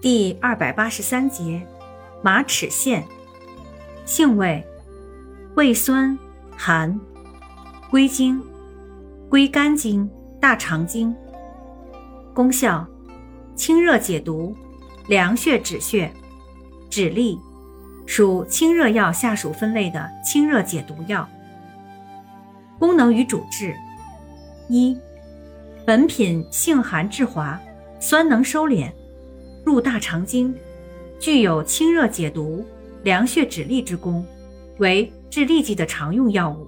第二百八十三节，马齿苋，性味，味酸，寒，归经，归肝经、大肠经。功效，清热解毒，凉血止血，止痢，属清热药下属分类的清热解毒药。功能与主治，一，本品性寒质滑，酸能收敛。入大肠经，具有清热解毒、凉血止痢之功，为治痢疾的常用药物。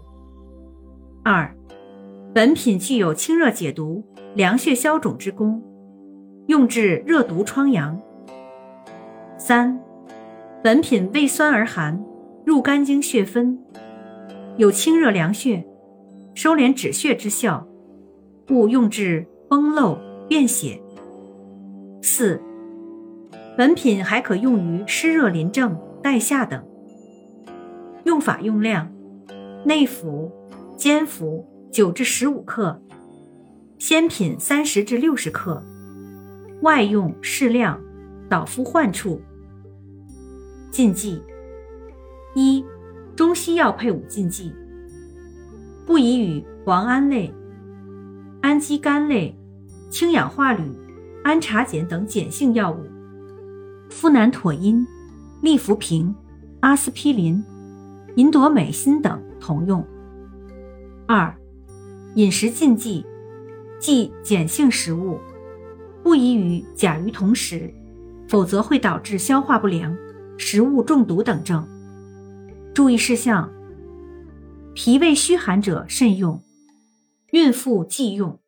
二，本品具有清热解毒、凉血消肿之功，用治热毒疮疡。三，本品味酸而寒，入肝经血分，有清热凉血、收敛止血之效，故用治崩漏、便血。四。本品还可用于湿热淋症、带下等。用法用量：内服，煎服九至十五克，鲜品三十至六十克；外用适量，导敷患处。禁忌：一、中西药配伍禁忌：不宜与磺胺类、氨基苷类、氢氧化铝、氨茶碱等碱性药物。呋喃妥因、利福平、阿司匹林、银朵美辛等同用。二、饮食禁忌，忌碱性食物，不宜与甲鱼同食，否则会导致消化不良、食物中毒等症。注意事项：脾胃虚寒者慎用，孕妇忌用。